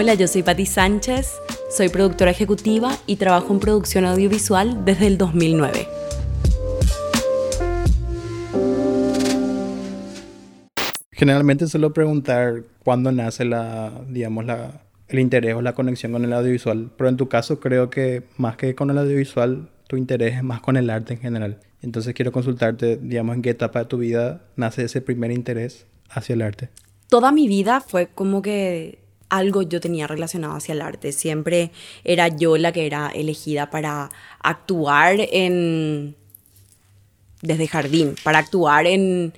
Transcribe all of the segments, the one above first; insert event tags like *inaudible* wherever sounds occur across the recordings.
Hola, yo soy Patti Sánchez, soy productora ejecutiva y trabajo en producción audiovisual desde el 2009. Generalmente suelo preguntar cuándo nace la, digamos, la, el interés o la conexión con el audiovisual, pero en tu caso creo que más que con el audiovisual, tu interés es más con el arte en general. Entonces quiero consultarte, digamos, en qué etapa de tu vida nace ese primer interés hacia el arte. Toda mi vida fue como que algo yo tenía relacionado hacia el arte. Siempre era yo la que era elegida para actuar en... desde jardín, para actuar en...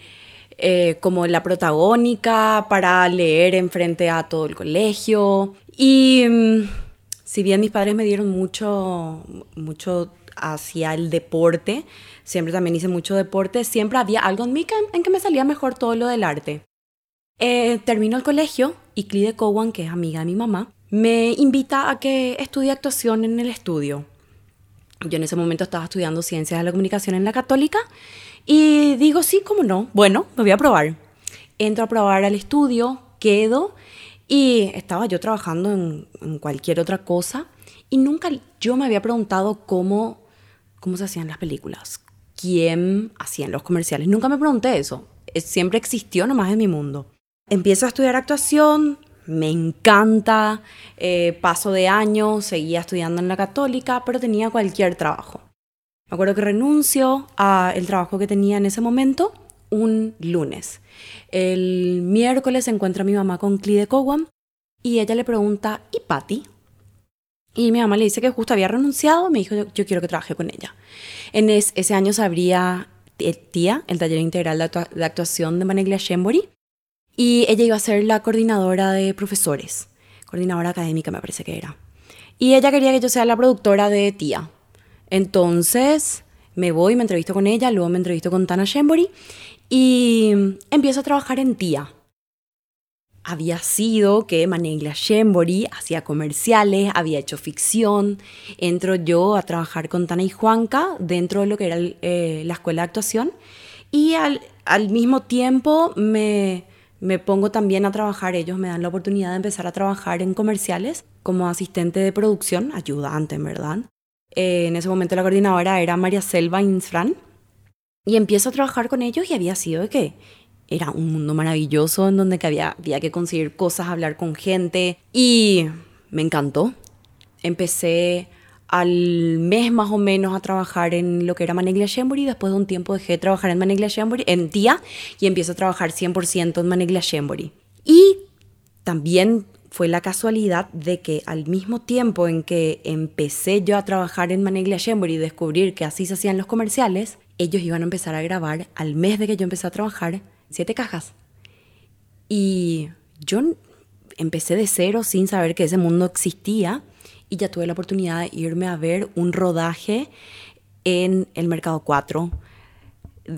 Eh, como la protagónica, para leer enfrente a todo el colegio. Y mm, si bien mis padres me dieron mucho, mucho hacia el deporte, siempre también hice mucho deporte, siempre había algo en mí en que me salía mejor todo lo del arte. Eh, termino el colegio y Clide Cowan, que es amiga de mi mamá, me invita a que estudie actuación en el estudio. Yo en ese momento estaba estudiando ciencias de la comunicación en la católica y digo, sí, cómo no, bueno, me voy a probar. Entro a probar al estudio, quedo y estaba yo trabajando en, en cualquier otra cosa y nunca yo me había preguntado cómo, cómo se hacían las películas, quién hacían los comerciales. Nunca me pregunté eso. Siempre existió nomás en mi mundo empiezo a estudiar actuación, me encanta, eh, paso de año, seguía estudiando en la católica, pero tenía cualquier trabajo. Me acuerdo que renuncio al trabajo que tenía en ese momento un lunes. El miércoles se encuentra mi mamá con Clide Cowan y ella le pregunta, ¿y Patty? Y mi mamá le dice que justo había renunciado, me dijo, yo, quiero que trabaje con ella. En ese año se abría TIA, el taller integral de, actuación de Maneglia Shembori, y ella iba a ser la coordinadora de profesores, coordinadora académica me parece que era. Y ella quería que yo sea la productora de Tía. Entonces me voy, me entrevisto con ella, luego me entrevisto con Tana Shembori y empiezo a trabajar en Tía. Había sido que Manegla Shembori hacía comerciales, había hecho ficción. Entro yo a trabajar con Tana y Juanca dentro de lo que era eh, la escuela de actuación y al, al mismo tiempo me, me pongo también a trabajar, ellos me dan la oportunidad de empezar a trabajar en comerciales como asistente de producción, ayudante en verdad. Eh, en ese momento la coordinadora era María Selva Insfran y empiezo a trabajar con ellos y había sido de que era un mundo maravilloso en donde había, había que conseguir cosas, hablar con gente y me encantó. Empecé al mes más o menos a trabajar en lo que era Maneglia Shemburi. Después de un tiempo dejé de trabajar en Maneglia Shemburi, en TIA, y empiezo a trabajar 100% en Maneglia Shemburi. Y también fue la casualidad de que al mismo tiempo en que empecé yo a trabajar en Maneglia Shemburi y descubrir que así se hacían los comerciales, ellos iban a empezar a grabar al mes de que yo empecé a trabajar siete cajas. Y yo empecé de cero sin saber que ese mundo existía y ya tuve la oportunidad de irme a ver un rodaje en el Mercado 4,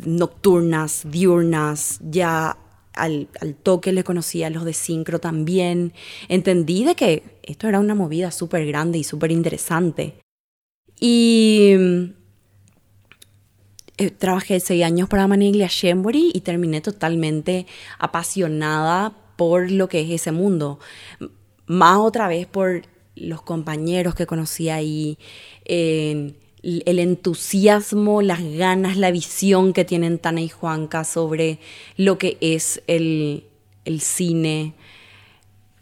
nocturnas, diurnas, ya al, toque le conocía los de Sincro también. Entendí de que esto era una movida súper grande y súper interesante. Y eh, trabajé seis años para Maniglia Shembori y terminé totalmente apasionada por lo que es ese mundo. Más otra vez por los compañeros que conocí ahí, el entusiasmo, las ganas, la visión que tienen Tana y Juanca sobre lo que es el, el cine.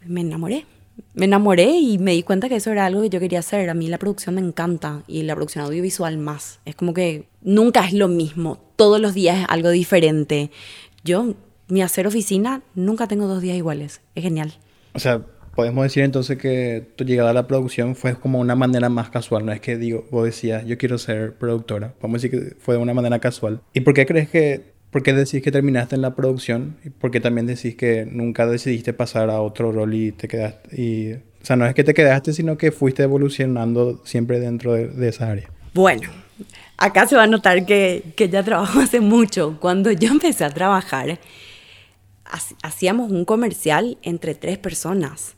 Me enamoré. Me enamoré y me di cuenta que eso era algo que yo quería hacer. A mí la producción me encanta y la producción audiovisual más. Es como que nunca es lo mismo. Todos los días es algo diferente. Yo, mi hacer oficina, nunca tengo dos días iguales. Es genial. O sea, podemos decir entonces que tu llegada a la producción fue como una manera más casual, no es que digo, vos decías, yo quiero ser productora, a decir que fue de una manera casual. ¿Y por qué crees que, por qué decís que terminaste en la producción? ¿Y por qué también decís que nunca decidiste pasar a otro rol y te quedaste, y, o sea, no es que te quedaste, sino que fuiste evolucionando siempre dentro de, de esa área? Bueno, acá se va a notar que, que ya trabajo *laughs* hace mucho. Cuando yo empecé a trabajar, hacíamos un comercial entre tres personas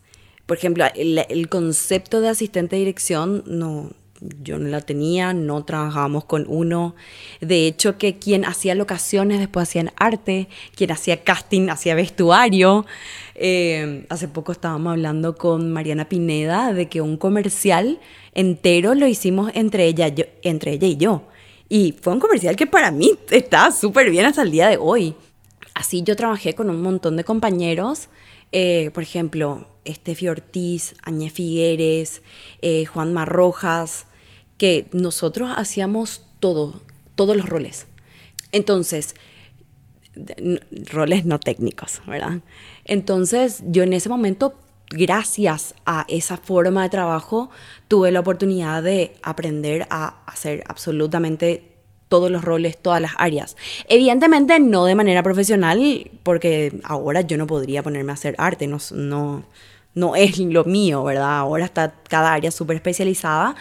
por ejemplo, el, concepto de asistente de dirección no, yo no la tenía, no trabajábamos con uno. De hecho, que quien hacía locaciones después hacían arte, quien hacía casting hacía vestuario. Eh, hace poco estábamos hablando con Mariana Pineda de que un comercial entero lo hicimos entre ella, entre ella y yo. Y fue un comercial que para mí está súper bien hasta el día de hoy. Así yo trabajé con un montón de compañeros, eh, por ejemplo, Estefi Ortiz, Añé Figueres, eh, Juan Marrojas, que nosotros hacíamos todo, todos los roles. Entonces, roles no técnicos, ¿verdad? Entonces, yo en ese momento, gracias a esa forma de trabajo, tuve la oportunidad de aprender a hacer absolutamente todos los roles, todas las áreas. Evidentemente no de manera profesional, porque ahora yo no podría ponerme a hacer arte, no, no, no es lo mío, ¿verdad? Ahora está cada área súper especializada,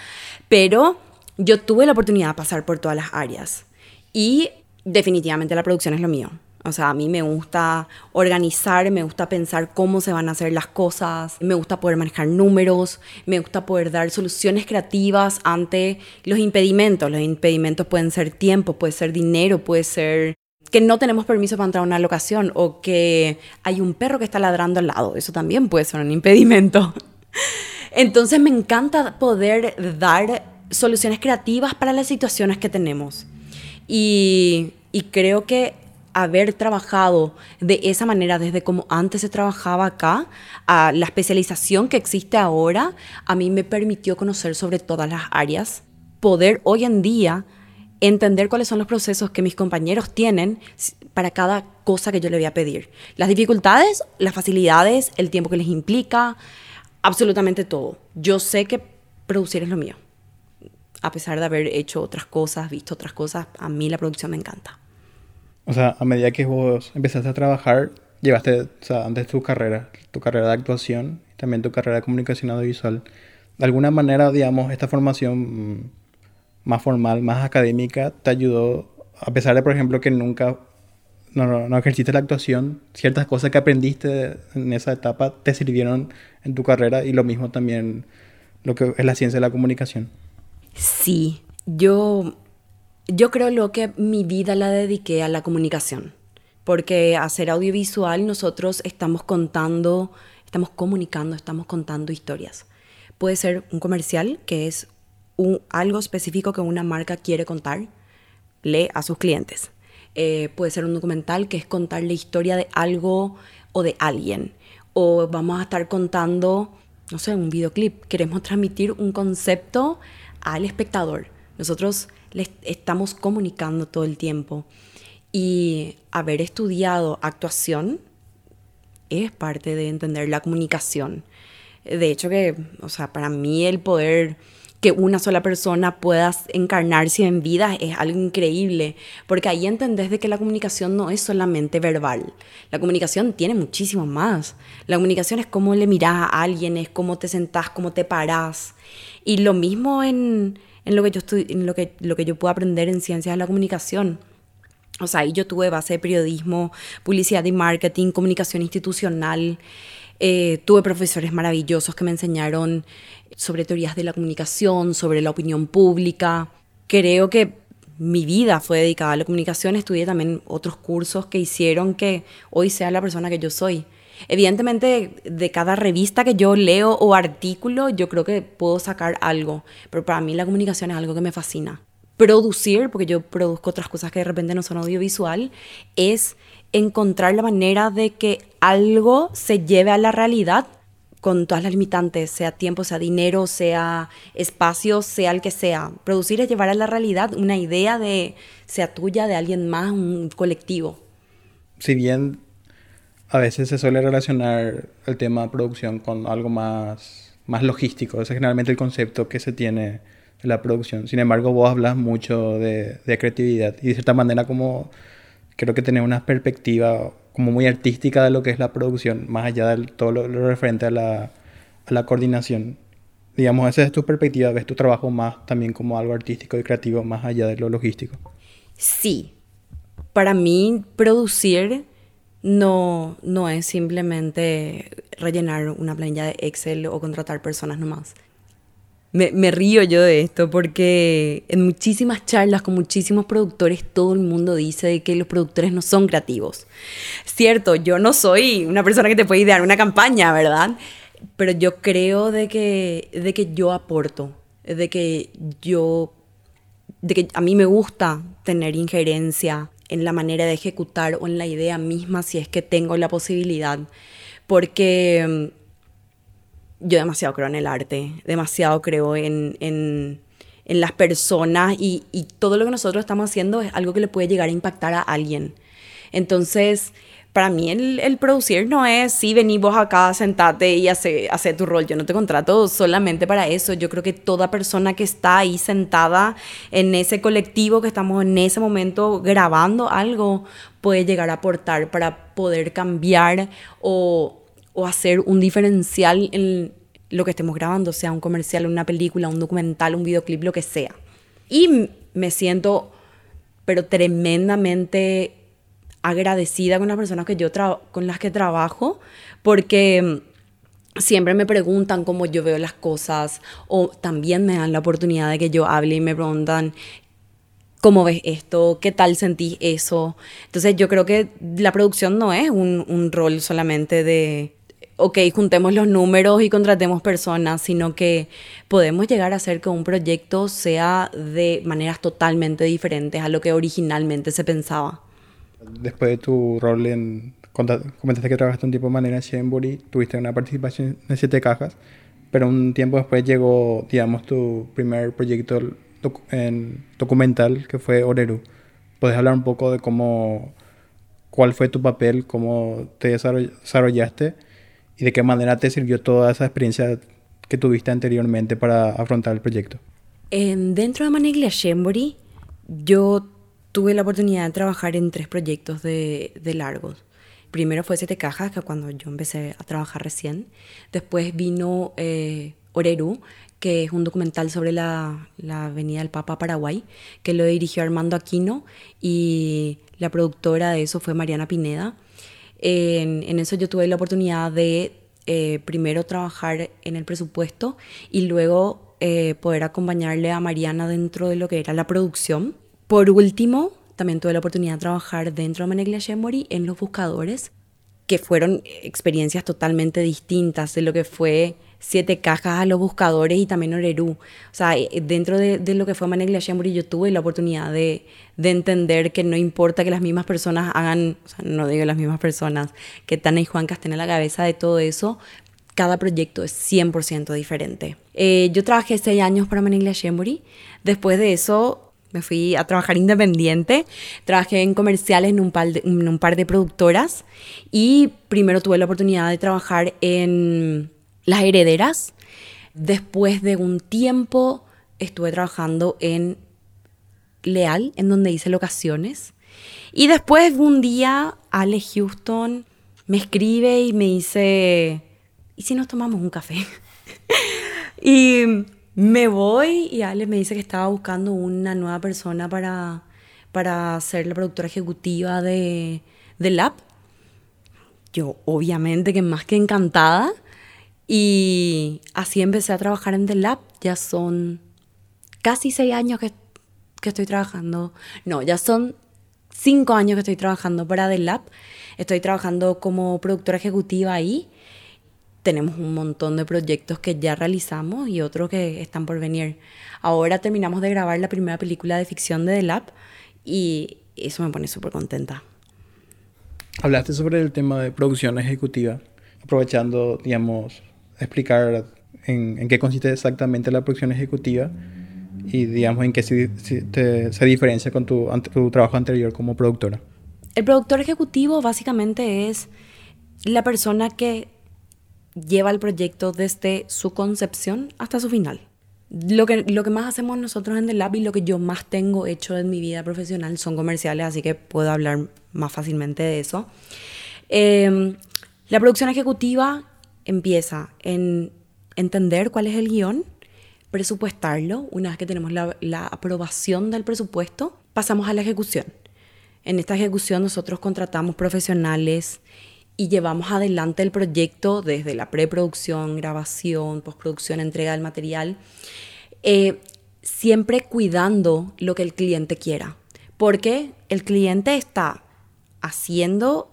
pero yo tuve la oportunidad de pasar por todas las áreas y definitivamente la producción es lo mío. O sea, a mí me gusta organizar, me gusta pensar cómo se van a hacer las cosas, me gusta poder manejar números, me gusta poder dar soluciones creativas ante los impedimentos. Los impedimentos pueden ser tiempo, puede ser dinero, puede ser que no tenemos permiso para entrar a una locación o que hay un perro que está ladrando al lado. Eso también puede ser un impedimento. *laughs* Entonces me encanta poder dar soluciones creativas para las situaciones que tenemos. Y, y creo que haber trabajado de esa manera, desde como antes se trabajaba acá, a la especialización que existe ahora, a mí me permitió conocer sobre todas las áreas, poder hoy en día entender cuáles son los procesos que mis compañeros tienen para cada cosa que yo le voy a pedir. Las dificultades, las facilidades, el tiempo que les implica, absolutamente todo. Yo sé que producir es lo mío. A pesar de haber hecho otras cosas, visto otras cosas, a mí la producción me encanta. O sea, a medida que vos empezaste a trabajar, llevaste, o sea, antes tu carrera, tu carrera de actuación, también tu carrera de comunicación audiovisual. De alguna manera, digamos, esta formación mm, más formal, más académica, te ayudó, a pesar de, por ejemplo, que nunca no, no, ejerciste la actuación, ciertas cosas que aprendiste en esa etapa te sirvieron en tu carrera y lo mismo también lo que es la ciencia de la comunicación. Sí, yo, yo creo lo que mi vida la dediqué a la comunicación, porque hacer audiovisual nosotros estamos contando, estamos comunicando, estamos contando historias. Puede ser un comercial, que es algo específico que una marca quiere contar lee a sus clientes. Eh, puede ser un documental que es contar la historia de algo o de alguien. O vamos a estar contando, no sé, un videoclip. Queremos transmitir un concepto al espectador. Nosotros les estamos comunicando todo el tiempo. Y haber estudiado actuación es parte de entender la comunicación. De hecho que, o sea, para mí el poder que una sola persona pueda encarnarse en vida es algo increíble, porque ahí entendés de que la comunicación no es solamente verbal, la comunicación tiene muchísimo más. La comunicación es cómo le mirás a alguien, es cómo te sentás, cómo te parás. Y lo mismo en, en lo, que yo estoy, en lo, que, lo que yo puedo aprender en ciencias de la comunicación. O sea, ahí yo tuve base de periodismo, publicidad y marketing, comunicación institucional. Eh, tuve profesores maravillosos que me enseñaron sobre teorías de la comunicación, sobre la opinión pública. Creo que mi vida fue dedicada a la comunicación, estudié también otros cursos que hicieron que hoy sea la persona que yo soy. Evidentemente, de cada revista que yo leo o artículo, yo creo que puedo sacar algo, pero para mí la comunicación es algo que me fascina. Producir, porque yo produzco otras cosas que de repente no son audiovisual, es encontrar la manera de que algo se lleve a la realidad con todas las limitantes, sea tiempo, sea dinero, sea espacio, sea el que sea. Producir es llevar a la realidad una idea de, sea tuya, de alguien más, un colectivo. Si bien a veces se suele relacionar el tema producción con algo más, más logístico, ese es generalmente el concepto que se tiene de la producción. Sin embargo, vos hablas mucho de, de creatividad y de cierta manera como creo que tenés una perspectiva como muy artística de lo que es la producción, más allá de todo lo, referente a la, a la, coordinación. Digamos, esa es tu perspectiva, ves tu trabajo más también como algo artístico y creativo, más allá de lo logístico. Sí, para mí producir no, no es simplemente rellenar una planilla de Excel o contratar personas nomás. me, río yo de esto porque en muchísimas charlas con muchísimos productores todo el mundo dice que los productores no son creativos. Cierto, yo no soy una persona que te puede idear una campaña, ¿verdad? Pero yo creo de que, de que yo aporto, de que yo, de que a mí me gusta tener injerencia en la manera de ejecutar o en la idea misma si es que tengo la posibilidad. Porque yo demasiado creo en el arte, demasiado creo en, en, en las personas y, y, todo lo que nosotros estamos haciendo es algo que le puede llegar a impactar a alguien. Entonces, para mí el, producir no es, sí, vení vos acá, sentate y hace, hace tu rol. Yo no te contrato solamente para eso. Yo creo que toda persona que está ahí sentada en ese colectivo, que estamos en ese momento grabando algo, puede llegar a aportar para poder cambiar o o hacer un diferencial en lo que estemos grabando, sea un comercial, una película, un documental, un videoclip, lo que sea. Y me siento, pero tremendamente agradecida con las personas que yo con las que trabajo, porque siempre me preguntan cómo yo veo las cosas o también me dan la oportunidad de que yo hable y me preguntan ¿Cómo ves esto? ¿Qué tal sentís eso? Entonces yo creo que la producción no es un, un rol solamente de, ok, juntemos los números y contratemos personas, sino que podemos llegar a hacer que un proyecto sea de maneras totalmente diferentes a lo que originalmente se pensaba. Después de tu rol en... Comentaste que trabajaste un tiempo de manera en Shenbury, tuviste una participación en Siete Cajas, pero un tiempo después llegó, digamos, tu primer proyecto en documental, que fue Oreru. ¿Puedes hablar un poco de cómo... cuál fue tu papel, cómo te desarrollaste y de qué manera te sirvió toda esa experiencia que tuviste anteriormente para afrontar el proyecto. dentro de Maneglia Shembori, yo tuve la oportunidad de trabajar en tres proyectos de, de largos. Primero fue Siete Cajas, que cuando yo empecé a trabajar recién. Después vino eh, que es un documental sobre la, la, Avenida del Papa Paraguay, que lo dirigió Armando Aquino y la productora de eso fue Mariana Pineda. En, eso yo tuve la oportunidad de eh, primero trabajar en el presupuesto y luego eh, poder acompañarle a Mariana dentro de lo que era la producción. Por último, también tuve la oportunidad de trabajar dentro de Maneglia Shemory en los buscadores, que fueron experiencias totalmente distintas de lo que fue siete cajas a los buscadores y también Orerú. O sea, eh, dentro de, lo que fue Maneglia Shemburi, yo tuve la oportunidad de, de, entender que no importa que las mismas personas hagan, no digo las mismas personas, que Tana y Juan estén a la cabeza de todo eso, cada proyecto es 100% diferente. Eh, yo trabajé seis años para Maneglia Shemburi. Después de eso me fui a trabajar independiente, trabajé en comerciales en un, par de, en un par de productoras y primero tuve la oportunidad de trabajar en las herederas. Después de un tiempo estuve trabajando en Leal, en donde hice locaciones. Y después un día Ale Houston me escribe y me dice, ¿y si nos tomamos un café? *laughs* y me voy y Ale me dice que estaba buscando una nueva persona para, para ser la productora ejecutiva de, de Lab. Yo obviamente que más que encantada. Y así empecé a trabajar en The Lab. Ya son casi seis años que, que estoy trabajando. No, ya son cinco años que estoy trabajando para The Lab. Estoy trabajando como productora ejecutiva ahí. Tenemos un montón de proyectos que ya realizamos y otros que están por venir. Ahora terminamos de grabar la primera película de ficción de The Lab y eso me pone súper contenta. Hablaste sobre el tema de producción ejecutiva, aprovechando, digamos, explicar en, qué consiste exactamente la producción ejecutiva y digamos en qué se, se, diferencia con tu, tu trabajo anterior como productora. El productor ejecutivo básicamente es la persona que lleva el proyecto desde su concepción hasta su final. Lo que, lo que más hacemos nosotros en The Lab y lo que yo más tengo hecho en mi vida profesional son comerciales, así que puedo hablar más fácilmente de eso. Em, la producción ejecutiva empieza en entender cuál es el guion, presupuestarlo. Una vez que tenemos la, aprobación del presupuesto, pasamos a la ejecución. En esta ejecución nosotros contratamos profesionales y llevamos adelante el proyecto desde la preproducción, grabación, postproducción, entrega del material, eh, siempre cuidando lo que el cliente quiera, porque el cliente está haciendo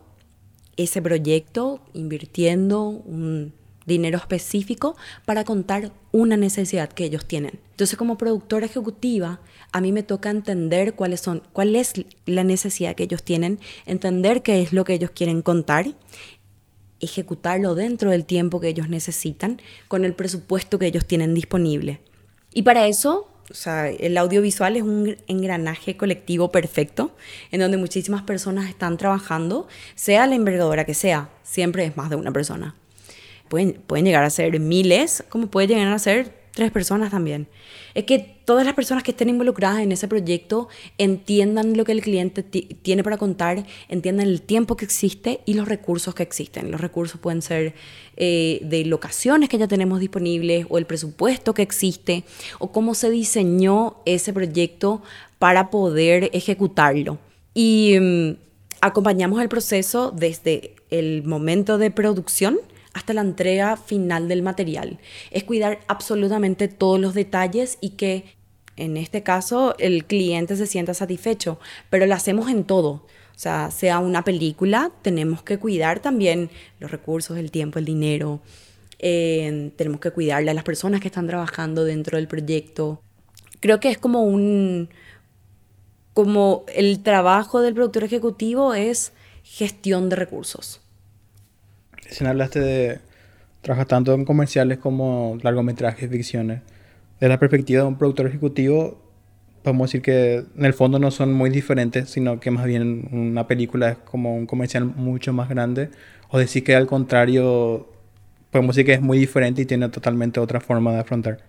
ese proyecto, invirtiendo un dinero específico para contar una necesidad que ellos tienen. Entonces, como productora ejecutiva, a mí me toca entender cuáles son, cuál es la necesidad que ellos tienen, entender qué es lo que ellos quieren contar, ejecutarlo dentro del tiempo que ellos necesitan, con el presupuesto que ellos tienen disponible. Y para eso, o sea, el audiovisual es un engranaje colectivo perfecto, en donde muchísimas personas están trabajando, sea la envergadura que sea, siempre es más de una persona. Pueden, pueden llegar a ser miles, como puede llegar a ser tres personas también. Es que todas las personas que estén involucradas en ese proyecto entiendan lo que el cliente tiene para contar, entiendan el tiempo que existe y los recursos que existen. Los recursos pueden ser eh, de locaciones que ya tenemos disponibles o el presupuesto que existe o cómo se diseñó ese proyecto para poder ejecutarlo. Y mm, acompañamos el proceso desde el momento de producción hasta la entrega final del material. Es cuidar absolutamente todos los detalles y que en este caso el cliente se sienta satisfecho, pero lo hacemos en todo. O sea, sea una película, tenemos que cuidar también los recursos, el tiempo, el dinero. Eh, tenemos que cuidarle a las personas que están trabajando dentro del proyecto. Creo que es como un... como el trabajo del productor ejecutivo es gestión de recursos si hablaste de trabajar tanto en comerciales como largometrajes, ficciones. Desde la perspectiva de un productor ejecutivo, podemos decir que en el fondo no son muy diferentes, sino que más bien una película es como un comercial mucho más grande. O decir que al contrario, podemos decir que es muy diferente y tiene totalmente otra forma de afrontar.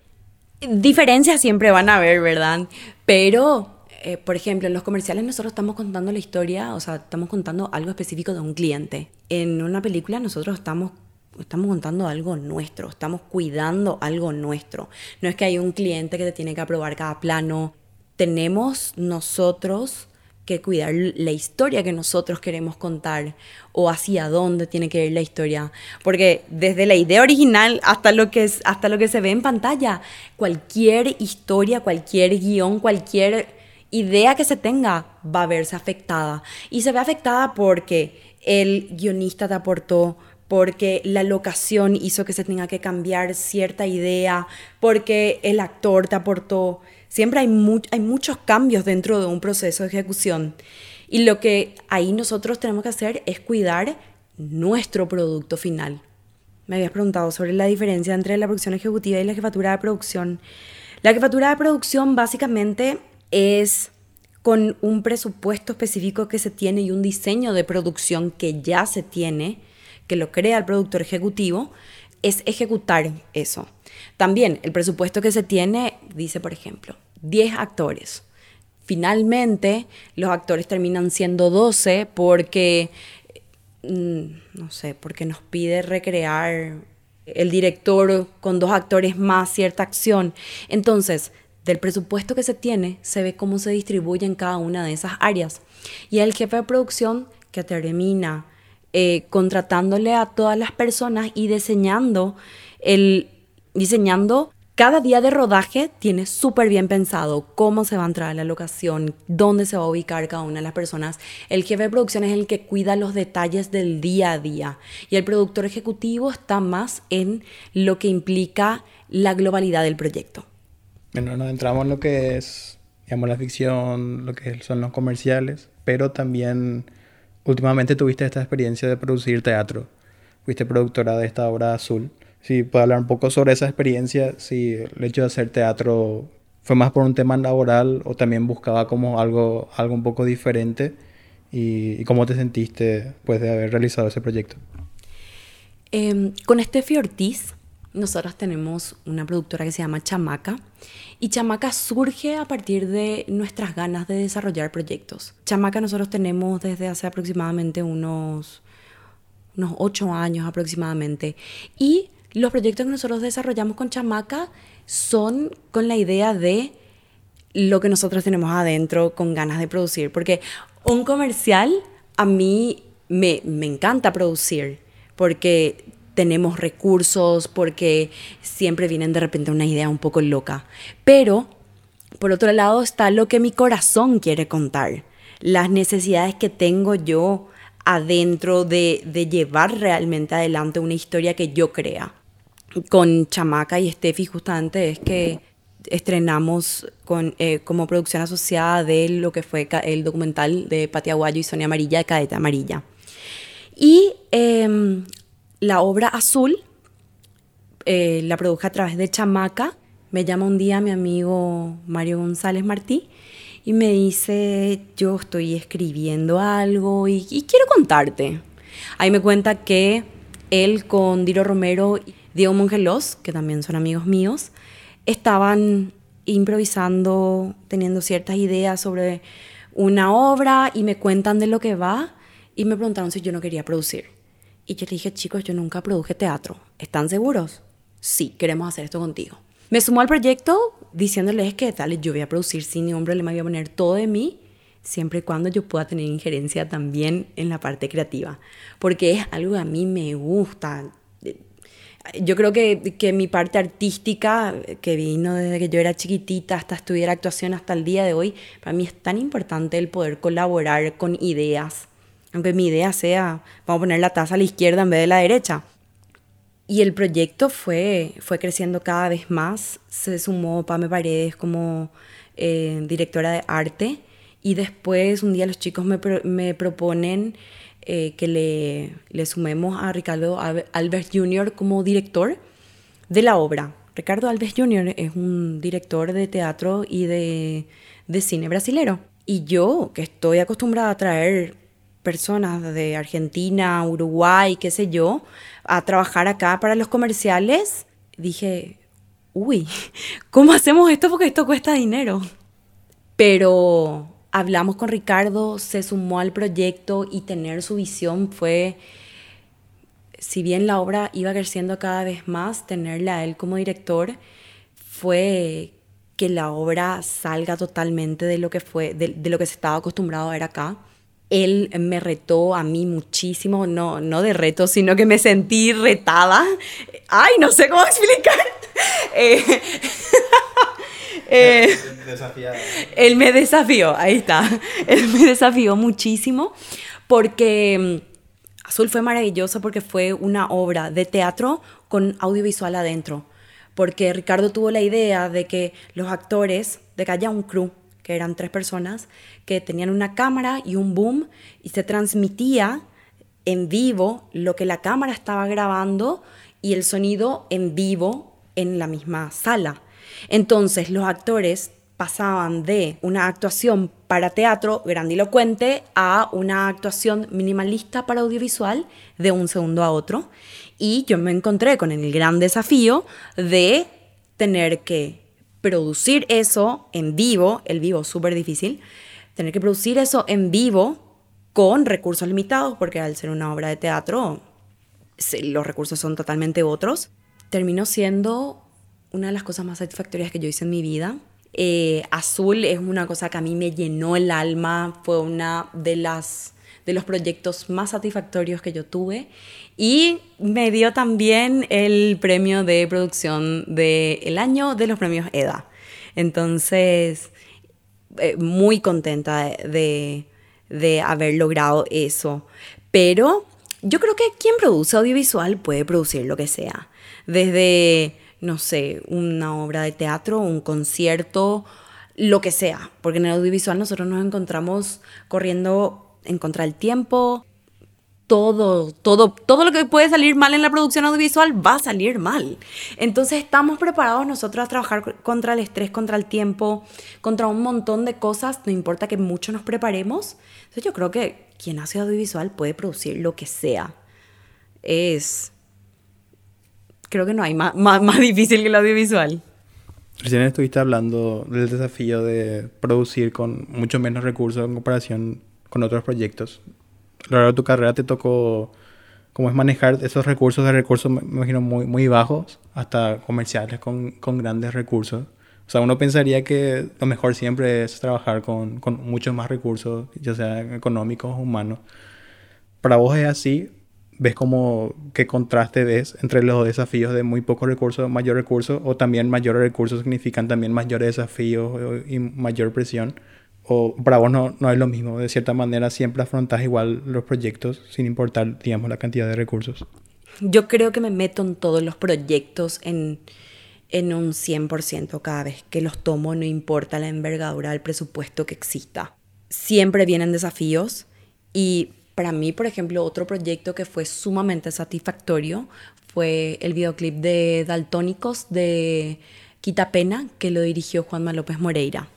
Diferencias siempre van a haber, ¿verdad? Pero eh, por ejemplo, en los comerciales nosotros estamos contando la historia, o sea, estamos contando algo específico de un cliente. En una película nosotros estamos estamos contando algo nuestro, estamos cuidando algo nuestro. No es que hay un cliente que te tiene que aprobar cada plano. Tenemos nosotros que cuidar la historia que nosotros queremos contar o hacia dónde tiene que ir la historia. Porque desde la idea original hasta lo que, es, hasta lo que se ve en pantalla, cualquier historia, cualquier guion, cualquier idea que se tenga va a verse afectada. Y se ve afectada porque el guionista te aportó, porque la locación hizo que se tenga que cambiar cierta idea, porque el actor te aportó. Siempre hay, hay muchos cambios dentro de un proceso de ejecución. Y lo que ahí nosotros tenemos que hacer es cuidar nuestro producto final. Me habías preguntado sobre la diferencia entre la producción ejecutiva y la jefatura de producción. La jefatura de producción básicamente es con un presupuesto específico que se tiene y un diseño de producción que ya se tiene, que lo crea el productor ejecutivo, es ejecutar eso. También el presupuesto que se tiene dice, por ejemplo, 10 actores. Finalmente, los actores terminan siendo 12 porque, mm, no sé, porque nos pide recrear el director con dos actores más cierta acción. Entonces, del presupuesto que se tiene, se ve cómo se distribuye en cada una de esas áreas. Y el jefe de producción que termina eh, contratándole a todas las personas y diseñando el diseñando cada día de rodaje tiene súper bien pensado cómo se va a entrar a la locación, dónde se va a ubicar cada una de las personas. El jefe de producción es el que cuida los detalles del día a día y el productor ejecutivo está más en lo que implica la globalidad del proyecto. Bueno, nos entramos en lo que es, digamos, la ficción, lo que son los comerciales, pero también últimamente tuviste esta experiencia de producir teatro. Fuiste productora de esta obra azul. Si puedes hablar un poco sobre esa experiencia, si el hecho de hacer teatro fue más por un tema laboral o también buscaba como algo, algo un poco diferente y, cómo te sentiste después de haber realizado ese proyecto. Eh, con Steffi Ortiz nosotros tenemos una productora que se llama Chamaca y Chamaca surge a partir de nuestras ganas de desarrollar proyectos. Chamaca nosotros tenemos desde hace aproximadamente unos, unos 8 años aproximadamente y los proyectos que nosotros desarrollamos con Chamaca son con la idea de lo que nosotros tenemos adentro con ganas de producir, porque un comercial a mí me, me encanta producir porque tenemos recursos, porque siempre vienen de repente una idea un poco loca. Pero, por otro lado, está lo que mi corazón quiere contar, las necesidades que tengo yo adentro de, de llevar realmente adelante una historia que yo crea. Con Chamaca y Steffi justamente es que estrenamos con, eh, como producción asociada de lo que fue el documental de Pati Aguayo y Sonia Amarilla de Cadeta Amarilla. Y em, la obra Azul eh, la produje a través de Chamaca. Me llama un día mi amigo Mario González Martí y me dice, yo estoy escribiendo algo y, quiero contarte. Ahí me cuenta que él con Diro Romero y Diego Mongelos, que también son amigos míos, estaban improvisando, teniendo ciertas ideas sobre una obra y me cuentan de lo que va y me preguntaron si yo no quería producir. Y yo le dije, chicos, yo nunca produje teatro. ¿Están seguros? Sí, queremos hacer esto contigo. Me sumó al proyecto diciéndoles que tal, yo voy a producir sin ningún problema, voy a poner todo de mí, siempre y cuando yo pueda tener injerencia también en la parte creativa. Porque es algo que a mí me gusta. Yo creo que, que mi parte artística, que vino desde que yo era chiquitita hasta estudiar actuación hasta el día de hoy, para mí es tan importante el poder colaborar con ideas aunque mi idea sea, vamos a poner la taza a la izquierda en vez de la derecha. Y el proyecto fue, fue creciendo cada vez más. Se sumó Pame Paredes como eh, directora de arte. Y después un día los chicos me, me proponen eh, que le, le, sumemos a Ricardo Alves Jr. como director de la obra. Ricardo Alves Jr. es un director de teatro y de, de cine brasilero. Y yo, que estoy acostumbrada a traer personas de Argentina, Uruguay, qué sé yo, a trabajar acá para los comerciales, dije, uy, *laughs* ¿cómo hacemos esto? Porque esto cuesta dinero. Pero hablamos con Ricardo, se sumó al proyecto y tener su visión fue, si bien la obra iba creciendo cada vez más, tenerle a él como director fue que la obra salga totalmente de lo que fue, de, de lo que se estaba acostumbrado a ver acá él me retó a mí muchísimo, no, no de reto, sino que me sentí retada. Ay, no sé cómo *laughs* explicar. Eh, eh, él me desafió, ahí está. Él me desafió muchísimo porque mm, Azul fue maravilloso porque fue una obra de teatro con audiovisual adentro. Porque Ricardo tuvo la idea de que los actores, de que haya un crew, que eran tres personas, que tenían una cámara y un boom y se transmitía en vivo lo que la cámara estaba grabando y el sonido en vivo en la misma sala. Entonces los actores pasaban de una actuación para teatro grandilocuente a una actuación minimalista para audiovisual de un segundo a otro. Y yo me encontré con el gran desafío de tener que producir eso en vivo, el vivo súper difícil, tener que producir eso en vivo con recursos limitados, porque al ser una obra de teatro los recursos son totalmente otros, terminó siendo una de las cosas más satisfactorias que yo hice en mi vida. Eh, Azul es una cosa que a mí me llenó el alma, fue una de las de los proyectos más satisfactorios que yo tuve y me dio también el premio de producción del año de los premios EDA. Entonces, eh, muy contenta de, de haber logrado eso. Pero yo creo que quien produce audiovisual puede producir lo que sea. Desde, no sé, una obra de teatro, un concierto, lo que sea. Porque en el audiovisual nosotros nos encontramos corriendo en contra del tiempo. Todo, todo, todo lo que puede salir mal en la producción audiovisual va a salir mal. Entonces estamos preparados nosotros a trabajar contra el estrés, contra el tiempo, contra un montón de cosas, no importa que mucho nos preparemos. Entonces yo creo que quien hace audiovisual puede producir lo que sea. Es... Creo que no hay más, más, más difícil que el audiovisual. Recién estuviste hablando del desafío de producir con mucho menos recursos en comparación con otros proyectos. A lo largo de tu carrera te tocó cómo es manejar esos recursos de recursos, me imagino, muy, muy bajos hasta comerciales con, con grandes recursos. O sea, uno pensaría que lo mejor siempre es trabajar con, con muchos más recursos, ya sea económicos o humanos. para vos es así, ves como qué contraste ves entre los desafíos de muy pocos recursos, mayor recursos, o también mayores recursos significan también mayores desafíos y mayor presión. O para vos no, no es lo mismo, de cierta manera siempre afrontas igual los proyectos sin importar, digamos, la cantidad de recursos. Yo creo que me meto en todos los proyectos en, en un 100% cada vez que los tomo, no importa la envergadura del presupuesto que exista. Siempre vienen desafíos y para mí, por ejemplo, otro proyecto que fue sumamente satisfactorio fue el videoclip de Daltónicos de Quita Pena, que lo dirigió Juanma López Moreira.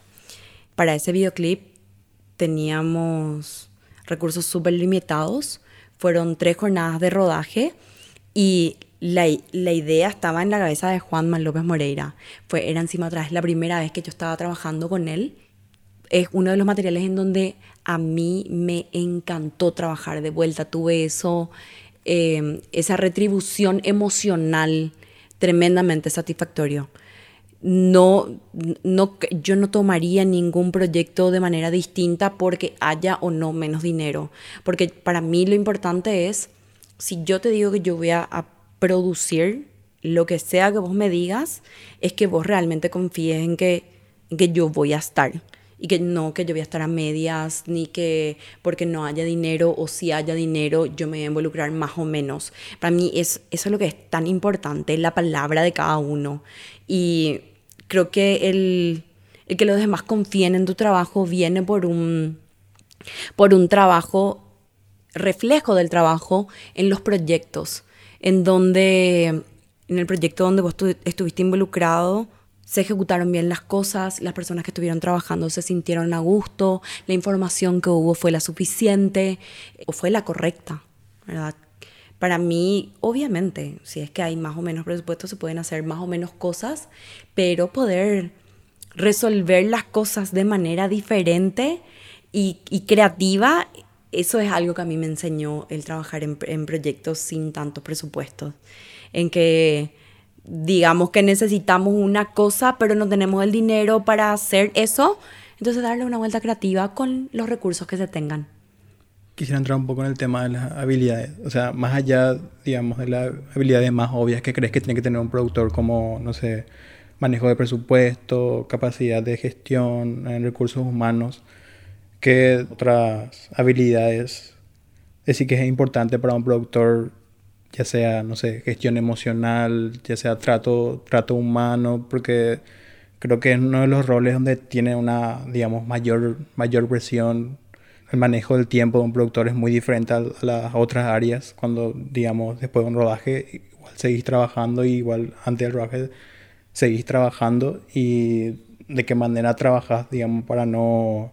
Para ese videoclip teníamos recursos súper limitados, fueron tres jornadas de rodaje y la, idea estaba en la cabeza de Juanma López Moreira. Fue, era encima vez la primera vez que yo estaba trabajando con él es uno de los materiales en donde a mí me encantó trabajar de vuelta. Tuve eso, em, esa retribución emocional tremendamente satisfactorio. No, no, yo no tomaría ningún proyecto de manera distinta porque haya o no menos dinero. Porque para mí lo importante es, si yo te digo que yo voy a, producir lo que sea que vos me digas, es que vos realmente confíes en que, en que yo voy a estar y que no que yo voy a estar a medias, ni que porque no haya dinero o si haya dinero yo me voy a involucrar más o menos. Para mí es, eso es lo que es tan importante, la palabra de cada uno. Y creo que el, que los demás confíen en tu trabajo viene por un, por un trabajo, reflejo del trabajo en los proyectos, en donde, en el proyecto donde vos estuviste involucrado, se ejecutaron bien las cosas, las personas que estuvieron trabajando se sintieron a gusto, la información que hubo fue la suficiente o fue la correcta, ¿verdad? Para mí, obviamente, si es que hay más o menos presupuesto, se pueden hacer más o menos cosas, pero poder resolver las cosas de manera diferente y, creativa, eso es algo que a mí me enseñó el trabajar en, en proyectos sin tanto presupuesto, en que digamos que necesitamos una cosa, pero no tenemos el dinero para hacer eso, entonces darle una vuelta creativa con los recursos que se tengan. Quisiera entrar un poco en el tema de las habilidades, o sea, más allá, digamos, de las habilidades más obvias que crees que tiene que tener un productor como, no sé, manejo de presupuesto, capacidad de gestión en recursos humanos, ¿qué otras habilidades decir que es importante para un productor ya sea, no sé, gestión emocional, ya sea trato, trato humano, porque creo que es uno de los roles donde tiene una, digamos, mayor, mayor presión. El manejo del tiempo de un productor es muy diferente a, las otras áreas. Cuando, digamos, después de un rodaje, igual seguís trabajando y igual antes del rodaje seguís trabajando y de qué manera trabajas, digamos, para no,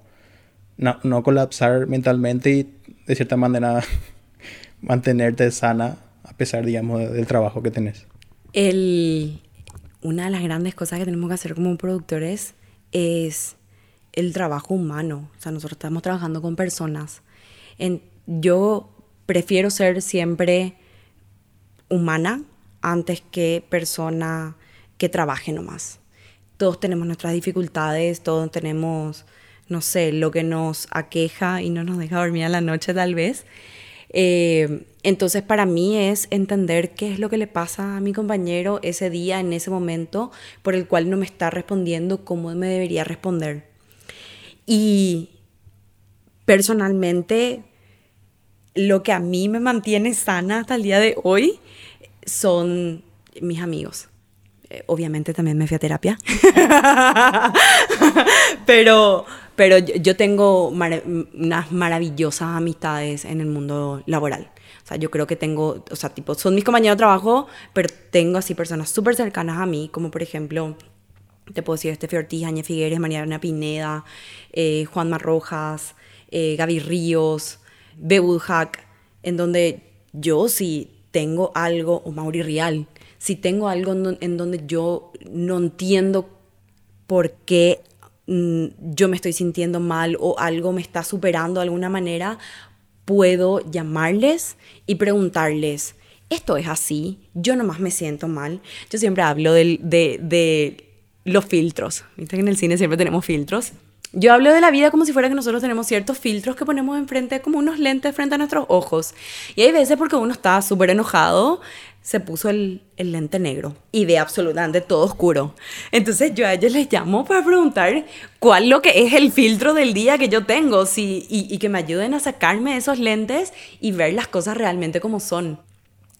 no, no colapsar mentalmente y de cierta manera *laughs* mantenerte sana a pesar, digamos, del trabajo que tenés? El, una de las grandes cosas que tenemos que hacer como productores es el trabajo humano. O sea, nosotros estamos trabajando con personas. En, yo prefiero ser siempre humana antes que persona que trabaje nomás. Todos tenemos nuestras dificultades, todos tenemos, no sé, lo que nos aqueja y no nos deja dormir a la noche tal vez. Eh, entonces para mí es entender qué es lo que le pasa a mi compañero ese día, en ese momento, por el cual no me está respondiendo como me debería responder. Y personalmente, lo que a mí me mantiene sana hasta el día de hoy son mis amigos. Eh, obviamente también me fui a terapia. *laughs* pero, pero yo tengo unas maravillosas amistades en el mundo laboral. O sea, yo creo que tengo, o sea, tipo, son mis compañeros de trabajo, pero tengo así personas súper cercanas a mí, como por ejemplo, te puedo decir, Estefi Ortiz, Aña Figueres, Mariana Pineda, eh, Juanma Rojas, eh, Gaby Ríos, Bebud Hack, en donde yo sí tengo algo, o Mauri Rial, si tengo algo en donde yo no entiendo por qué mm, yo me estoy sintiendo mal o algo me está superando de alguna manera, puedo llamarles y preguntarles, esto es así, yo nomás me siento mal. Yo siempre hablo de los filtros, ¿viste que en el cine siempre tenemos filtros? Yo hablo de la vida como si fuera que nosotros tenemos ciertos filtros que ponemos enfrente, como unos lentes frente a nuestros ojos. Y hay veces porque uno está súper enojado, se puso el, el, lente negro y ve absolutamente todo oscuro. Entonces yo a ellos les llamo para preguntar cuál lo que es el filtro del día que yo tengo si, y, y que me ayuden a sacarme esos lentes y ver las cosas realmente como son.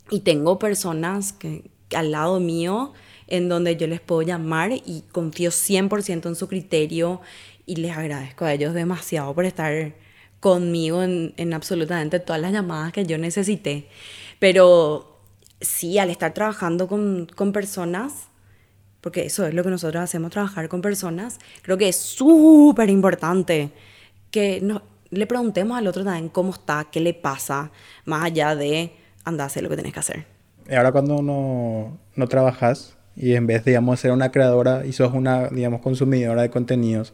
Y tengo personas que, al lado mío en donde yo les puedo llamar y confío 100% en su criterio y les agradezco a ellos demasiado por estar conmigo en, en, absolutamente todas las llamadas que yo necesité. Pero sí, al estar trabajando con, con personas, porque eso es lo que nosotros hacemos, trabajar con personas, creo que es súper importante que no, le preguntemos al otro también cómo está, qué le pasa, más allá de andar a hacer lo que tenés que hacer. Y ahora cuando no, no trabajas y en vez, digamos, ser una creadora y sos una, digamos, consumidora de contenidos,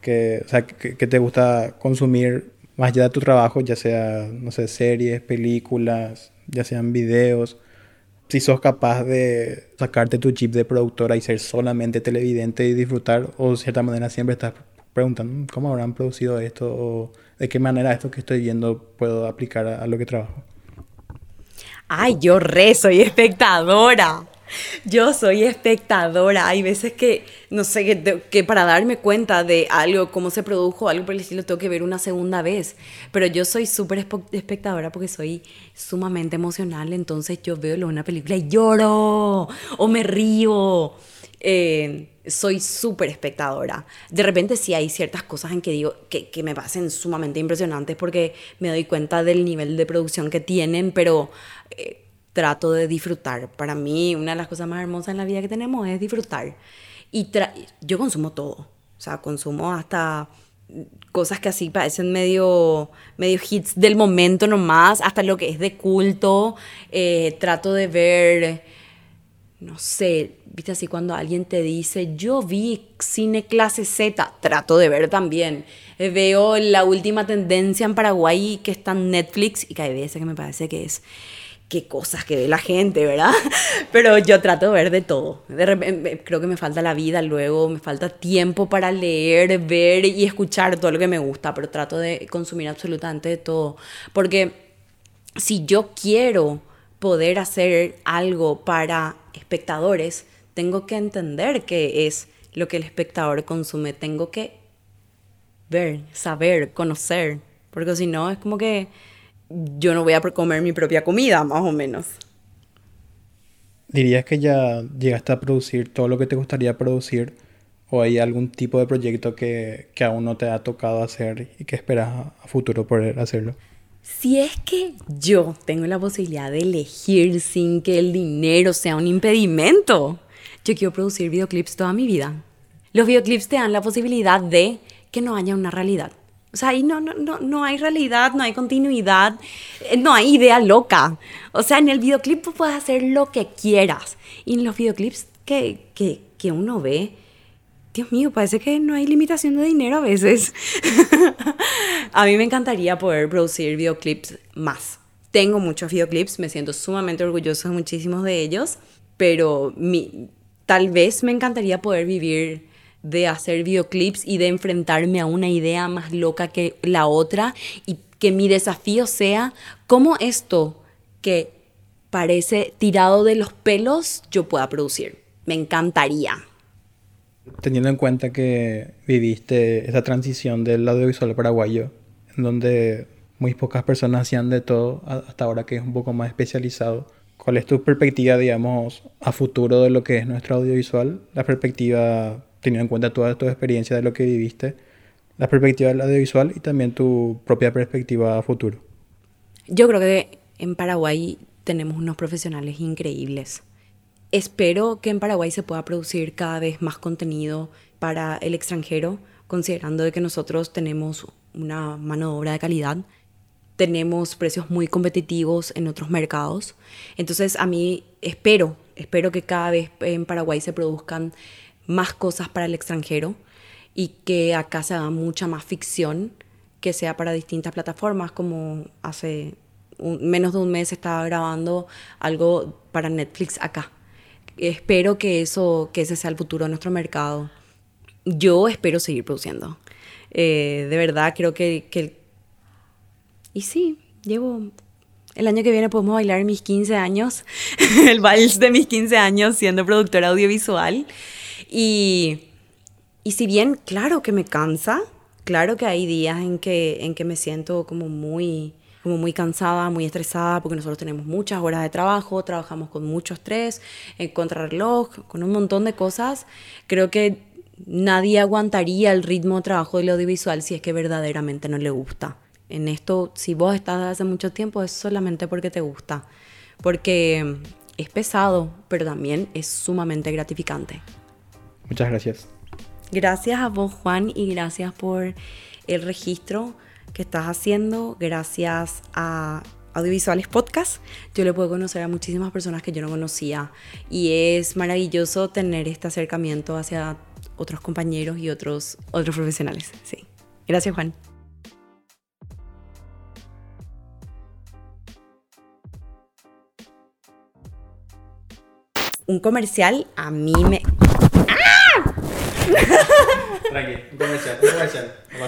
que, o sea, que, que, te gusta consumir más allá de tu trabajo, ya sea, no sé, series, películas, ya sean videos, si sos capaz de sacarte tu chip de productora y ser solamente televidente y disfrutar, o de cierta manera siempre estás preguntando cómo habrán producido esto o de qué manera esto que estoy viendo puedo aplicar a, a lo que trabajo. Ay, yo re soy espectadora. Yo soy espectadora. Hay veces que, no sé, que, que, para darme cuenta de algo, cómo se produjo, algo por el estilo, tengo que ver una segunda vez. Pero yo soy súper espectadora porque soy sumamente emocional. Entonces yo veo una película y lloro o me río. Eh, soy súper espectadora. De repente sí hay ciertas cosas en que digo que, que me parecen sumamente impresionantes porque me doy cuenta del nivel de producción que tienen, pero... Eh, trato de disfrutar. Para mí, una de las cosas más hermosas en la vida que tenemos es disfrutar. Y yo consumo todo. O sea, consumo hasta cosas que así parecen medio, medio hits del momento nomás, hasta lo que es de culto. Eh, trato de ver, no sé, viste así cuando alguien te dice, yo vi cine clase Z, trato de ver también. Eh, veo la última tendencia en Paraguay que está en Netflix y que hay que me parece que es qué cosas que ve la gente, ¿verdad? *laughs* Pero yo trato de ver de todo. De repente, creo que me falta la vida luego, me falta tiempo para leer, ver y escuchar todo lo que me gusta, pero trato de consumir absolutamente de todo. Porque si yo quiero poder hacer algo para espectadores, tengo que entender qué es lo que el espectador consume. Tengo que ver, saber, conocer. Porque si no, es como que yo no voy a comer mi propia comida, más o menos. ¿Dirías que ya llegaste a producir todo lo que te gustaría producir? ¿O hay algún tipo de proyecto que, que aún no te ha tocado hacer y que esperas a futuro poder hacerlo? Si es que yo tengo la posibilidad de elegir sin que el dinero sea un impedimento, yo quiero producir videoclips toda mi vida. Los videoclips te dan la posibilidad de que no haya una realidad. O sea, ahí no, no, no, no hay realidad, no hay continuidad, eh, no hay idea loca. O sea, en el videoclip tú puedes hacer lo que quieras. Y en los videoclips que, que, que uno ve, Dios mío, parece que no hay limitación de dinero a veces. *laughs* a mí me encantaría poder producir videoclips más. Tengo muchos videoclips, me siento sumamente orgulloso de muchísimos de ellos, pero mi, tal vez me encantaría poder vivir de hacer videoclips y de enfrentarme a una idea más loca que la otra y que mi desafío sea cómo esto que parece tirado de los pelos yo pueda producir. Me encantaría. Teniendo en cuenta que viviste esa transición del audiovisual paraguayo, en donde muy pocas personas hacían de todo, hasta ahora que es un poco más especializado, ¿cuál es tu perspectiva, digamos, a futuro de lo que es nuestro audiovisual? La perspectiva teniendo en cuenta toda tu experiencia de lo que viviste, la perspectiva del audiovisual y también tu propia perspectiva a futuro. Yo creo que en Paraguay tenemos unos profesionales increíbles. Espero que en Paraguay se pueda producir cada vez más contenido para el extranjero, considerando de que nosotros tenemos una mano de obra de calidad, tenemos precios muy competitivos en otros mercados. Entonces a mí espero, espero que cada vez en Paraguay se produzcan más cosas para el extranjero y que acá se haga mucha más ficción que sea para distintas plataformas, como hace menos de un mes estaba grabando algo para Netflix acá. Espero que eso que ese sea el futuro de nuestro mercado. yo espero seguir produciendo. Eh, de verdad, creo que, que... Y sí, llevo... El año que viene podemos bailar mis 15 años, *laughs* el vals de mis 15 años siendo productora audiovisual. Y, y si bien, claro que me cansa, claro que hay días en que, en que me siento como muy, como muy cansada, muy estresada, porque nosotros tenemos muchas horas de trabajo, trabajamos con mucho estrés, en contrarreloj, con un montón de cosas. Creo que nadie aguantaría el ritmo de trabajo del audiovisual si es que verdaderamente no le gusta. En esto, si vos estás hace mucho tiempo, es solamente porque te gusta. Porque es pesado, pero también es sumamente gratificante. Muchas gracias. Gracias a vos, Juan, y gracias por el registro que estás haciendo. Gracias a Audiovisuales Podcast. Yo le puedo conocer a muchísimas personas que yo no conocía. Y es maravilloso tener este acercamiento hacia otros compañeros y otros, otros profesionales. Sí. Gracias, Juan. Un comercial a mí me... Tranqui, un comercial, un